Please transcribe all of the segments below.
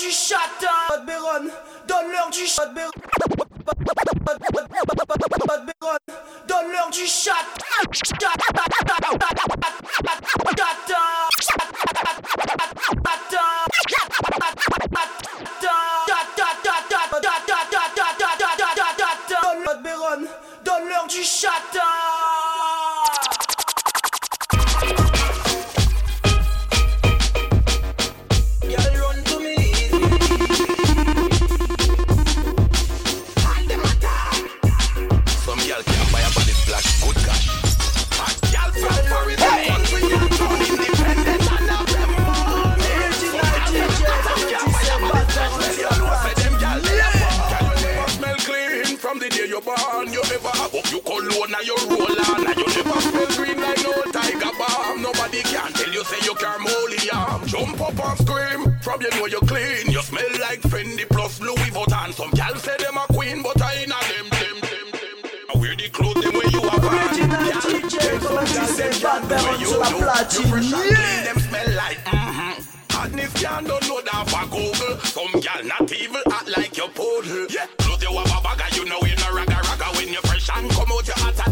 du châtain. Donne-leur du châtain. La platine. Yeah! Them smell like mm-hmm. Don't know for Google. Some gal not evil, act like your poodle. Bagger, you know you no ragga ragga. When you fresh and come out, you hotter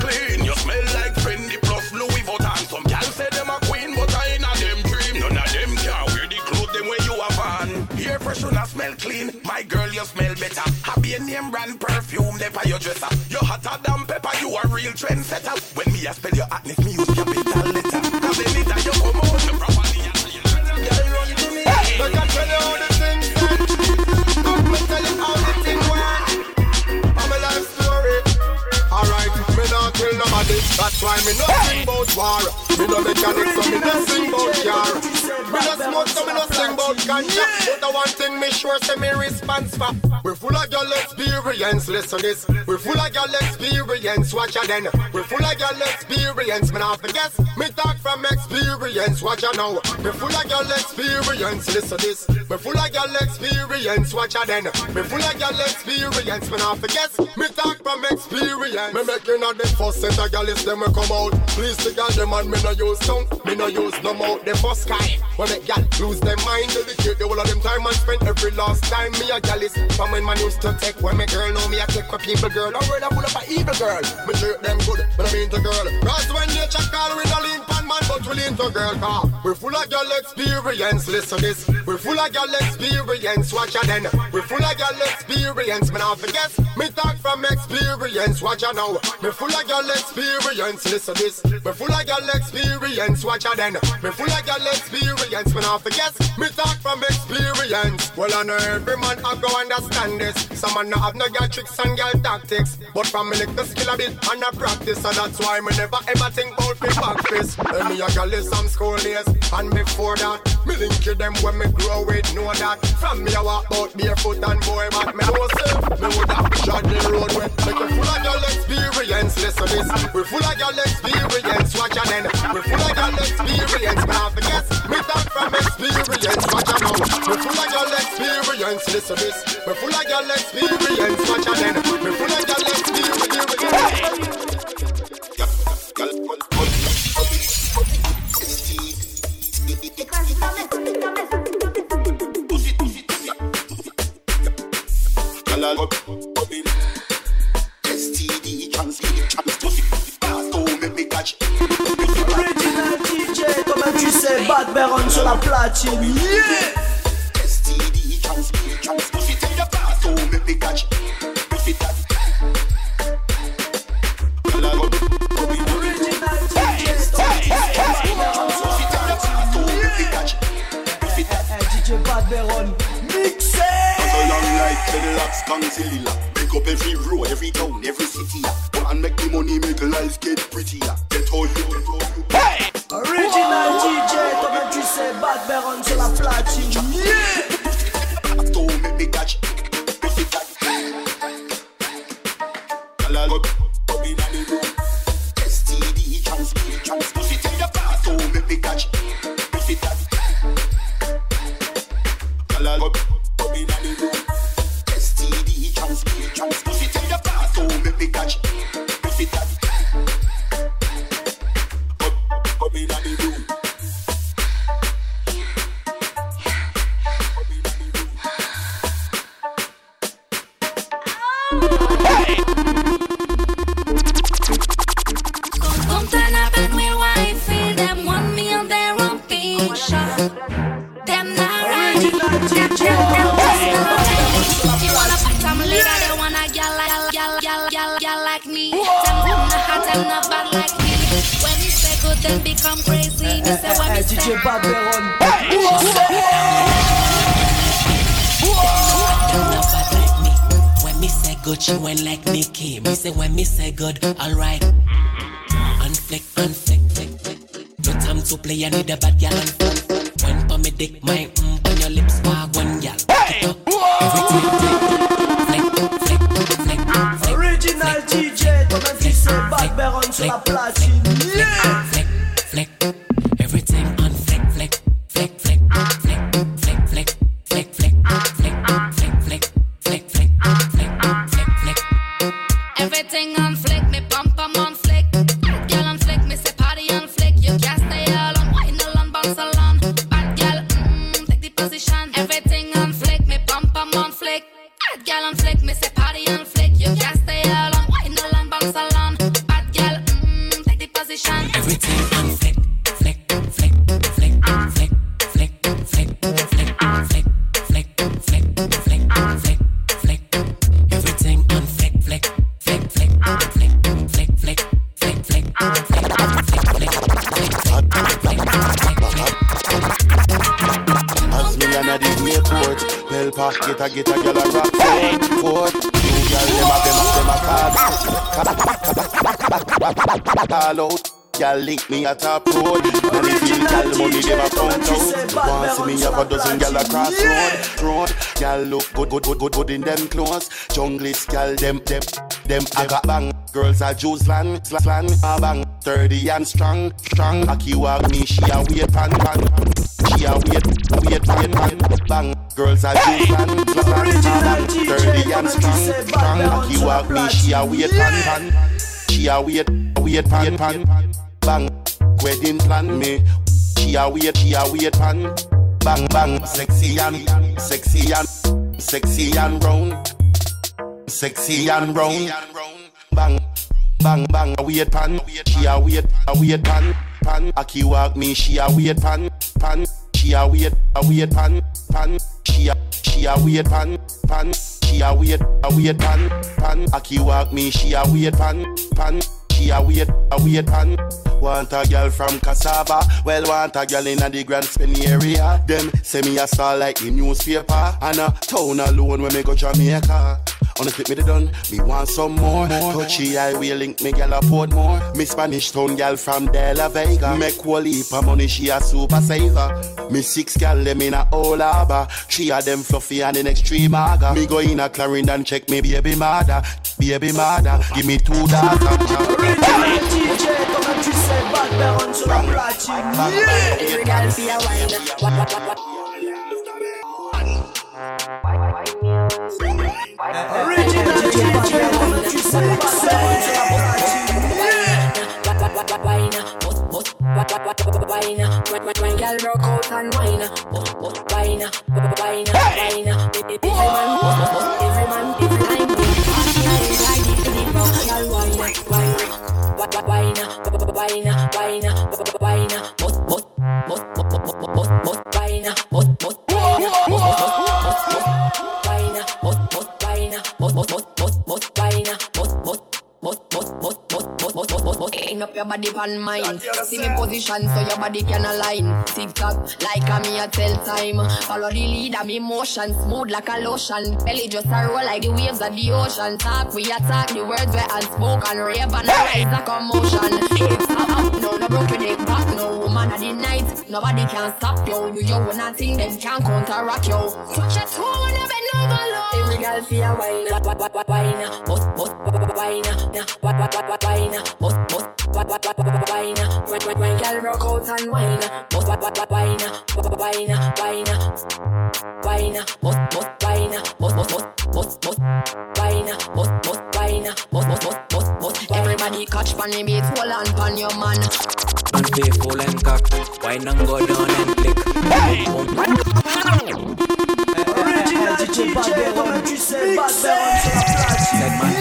clean. You smell like Fendi plus Louis Vuitton. Some gal say them a queen, but I ain't a them dream. None of them can wear the clothes them when you have on. Hair fresh I smell clean. My girl, you smell better. Happy name brand perfume, they your dresser. You hotter than pepper, you a real trendsetter. When me a spell your hotness, me use capital me not sing about war. Me no mechanic, so me not sing about car. Me no smoke, so me no sing about ganja. But the one thing me sure say me response for. Experience, listen this. We're full of your experience, watch ya then. We're full of your experience, me not forget. Me talk from experience, watch ya now. We're full of your experience, listen this. We're full of your experience, watch ya then. We're full of your experience, me not forget. Me talk from experience. Me making all the first set of gals them we come out. Please the gal them and me no use tongue, me no use no mouth. The first guy when make gal lose their mind, dedicate the whole of them time and spend every last time. Me a gal is from when man used to take when me girl know me I take a people girl. I'm ready to pull up a evil girl. Me treat them good, but I mean the girl. Cause when nature call we no lean man, but we lean to girl car. We're full of girl experience, listen this. We're full of girl experience, watch ya then. We're full of girl experience, me not forget. Me talk from experience, watch ya now. Me full of girl experience, listen this. Me full of girl experience, watch ya then. Me full of girl experience, me not forget. Me talk from experience. Well I know every man have go understand this. Some man no have no girl tricks and girl tactics, but from me lick the skill a bit and I practice, so that's why me never ever think about me back fist. Tell me a girl is some school days, and before that, me link to them when me grow with know that. From me I walk out barefoot and boy, but me know self, me would have shot the road with. Make you full of girl experience, listen this. We're full of girl experience, watch ya then. We're full of girl experience, but I forget. Me talk from experience, watch ya now. We're full of girl experience, listen this. We're full of girl experience, watch ya then. We're full of girl experience. STD la platine. Yeah! STD me catch Pussy Tell your partout make me catch Pussy that! So Make up every road, every town, every city Go and make the money, make life get prettier Get all you, get all you Original DJ, comme tu sais, Badberone sur la platine. Yeah! Partout make She went like Nicki. Me say when me say good, alright. Unflick, unflick, flick, flick. No time to play, I need a bad gal and fun. When pa me dick, my mm, on your lips, wag one gal. Everything, flick, la platine. Yeah! Girl link me at top road. And if you tell money them a count out. Want see me have a dozen gal across road. Road. Girl look good, good, good, good, good in them clothes. Junglist gal them, them, them. I got bang. Girls are juice land, slan, a bang. Thirty and strong, strong. Aki walk me, she a wait pan pan. She a wait, wait, wait pan bang. Girls are juice land, slan, a bang. Thirty and strong, strong. Aki walk me, she a wait pan pan. She a wait, wait pan pan bang. Wedding plan me. She a wait, she a wait pan. Bang bang, sexy and sexy and sexy and round. Sexy and round. Bang bang bang, wait pan. She a wait, a wait pan pan. Aki walk me, she a wait pan pan. She a wait, a wait pan pan. She a she a wait pan pan. She a wait, a wait pan pan. Aki walk me, she a wait pan pan. She a wait, a wait pan. Want a girl from Cassava, well want a girl in the Grants Pen area. Them say me a star like the newspaper, and a town alone when me go Jamaica. On the flip me the done, me want some more. Touchy I will link me gal afford more. Me Spanish town gal from De La Vega. Make whole heap of money, she a super saver. Me six gal them in a old harbor. Three of them fluffy and in extreme aga. Me go in a Clarendon check me baby mother. Baby mother, give me two daughters. Wine. Wine, body on mine. See me position so your body can align. Tick tock, like a me a tell time. Follow the lead of me motion, smooth like a lotion. Belly just a roll like the waves of the ocean. Talk, we attack the words we unspoken. rave and rise like a motion. It's up, up, no, no broken neck back, no woman of the night. Nobody can stop you. You you wanna think them can counteract you. Touch your toe and bend over low. Every girl feel wine, wine, bust, bust, wine, wine, wine wine, bust bust wine, wine, wine, wine, girl rock out and wine, bust wine, wine, wine, wine, bust bust wine, bust bust bust bust wine, bust bust wine, bust bust bust bust bust. Everybody catch pon the beat, hold on pon your man. Don't be fool and cock, wine and go down and click. Hey. Original DJ, comme you say, bad boy, on se la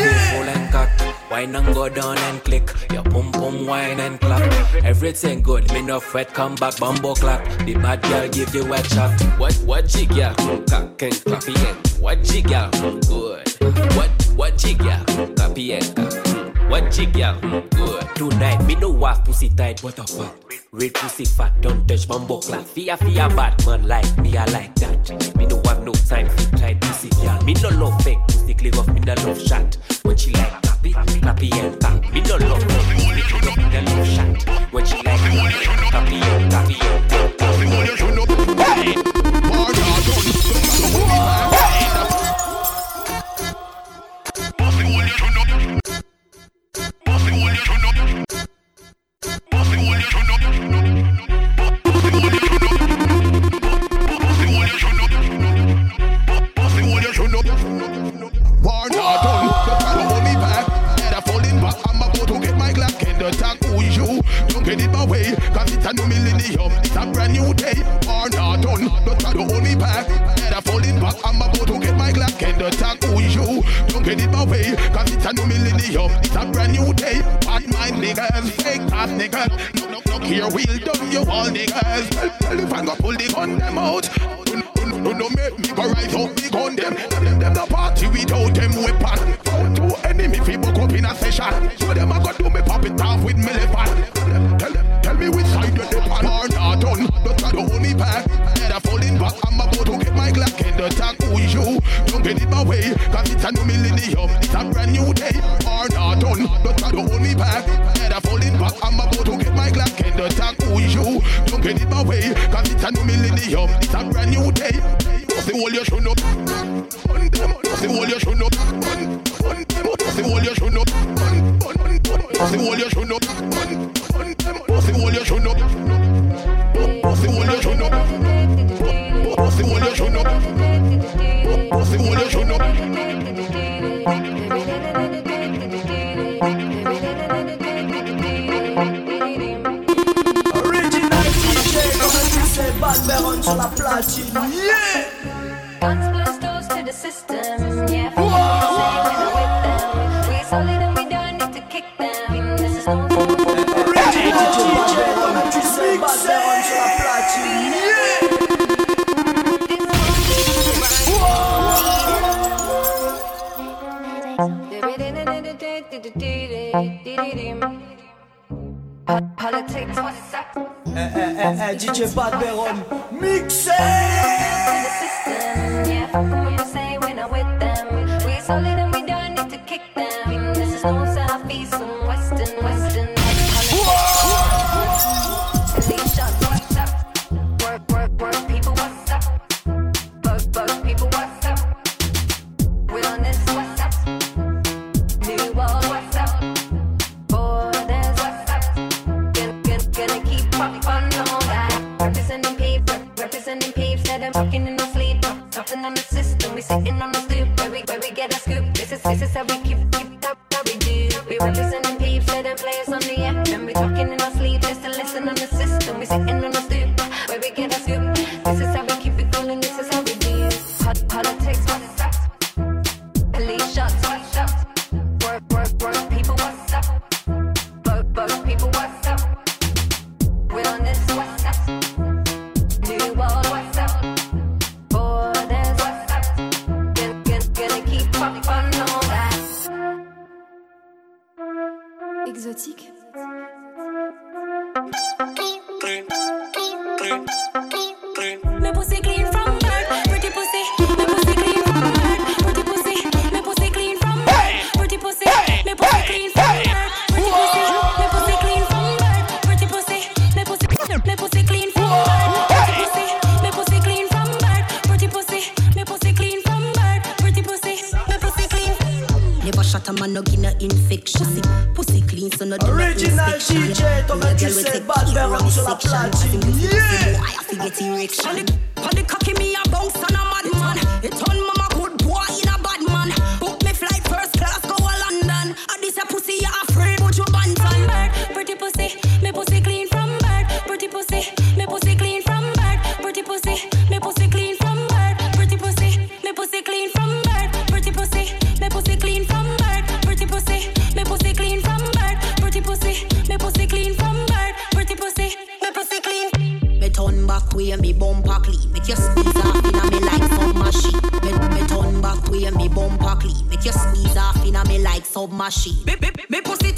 Whine Wine and go down and click. Your boom boom wine and clap. Everything good, me no fret, come back, bumbo clap. The bad girl give you what? chop. What, what jigga? Cock and clap and what jigga? Good. What, what jigga? Clap Clappy. What chick, yeah, good. Tonight, me no walk pussy tight, what a fuck. Red pussy fat, don't touch my buckla. Fear, fear, bad man like me, I like that. Me no have no time for tight pussy, yeah. Me no love fake pussy, clear off, me no love shot. When she like clappy, clappy and clap. Me no love fake pussy, clear off, me no love shot. When she like clappy, clappy and clap. ready. It's a brand new day. Or not done. Don't try to hold me back. Better fall in back. I'm about to get my glass. Can the talk who you? Don't get it my way. Cause it's a new millennium. It's a brand new day. Find my niggas. Fake ass niggas. Look no, no. Here we'll dump you all niggas. Tell, if I'm gonna pull the gun them out. No, no, make me go rise up. Big gun, them. Them, them, them, the party without them weapon. Found to enemy. Mädchen Bad Beron. no get infection. Pussy, clean, so no Original DJ, to make you say Badberone sur la platine. Yeah! I have to get erection. On the cocky me a bounce and a madman. It's on my me like. Me, me, me pussy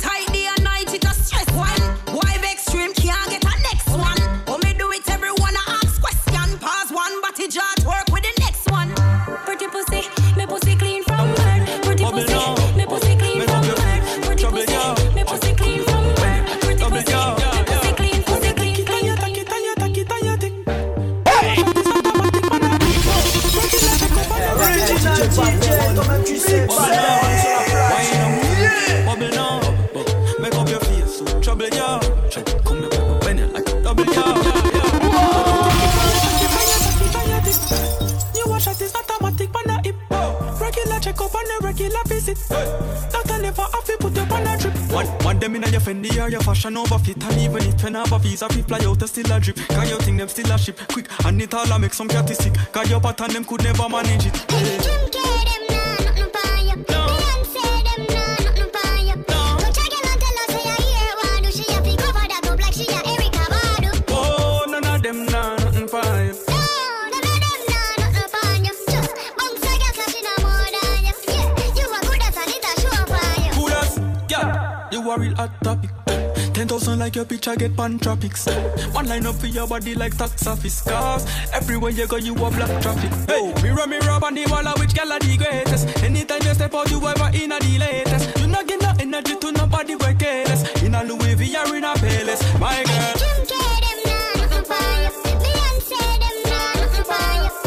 your Fendi or your fashion over fit, and even if you a visa, fly out, a still a drip. Can you think them still a ship? Quick, and it all a make some catty sick. Cause your pattern them could never manage it. Oh, hot topic. Ten thousand like your picture get pan tropics. One line up for your body like tax office cars. Everywhere you go, you a black traffic. Hey, mirror mirror on the wall, which girl are the greatest? Anytime you step out, you ever in a the latest. You not get no energy to nobody we careless. In a Louis V or in a Palace, my girl. Kim K, them nah, nothing for you. Beyonce, them nah, nothing for you.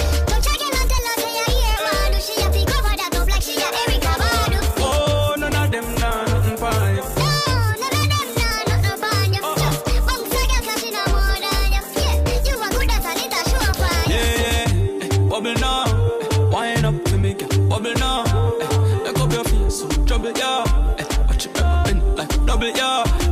Wind up to me, girl, bubble now. Eh, look up your face, so trouble, yeah. Eh, watch it, bend like double, yeah.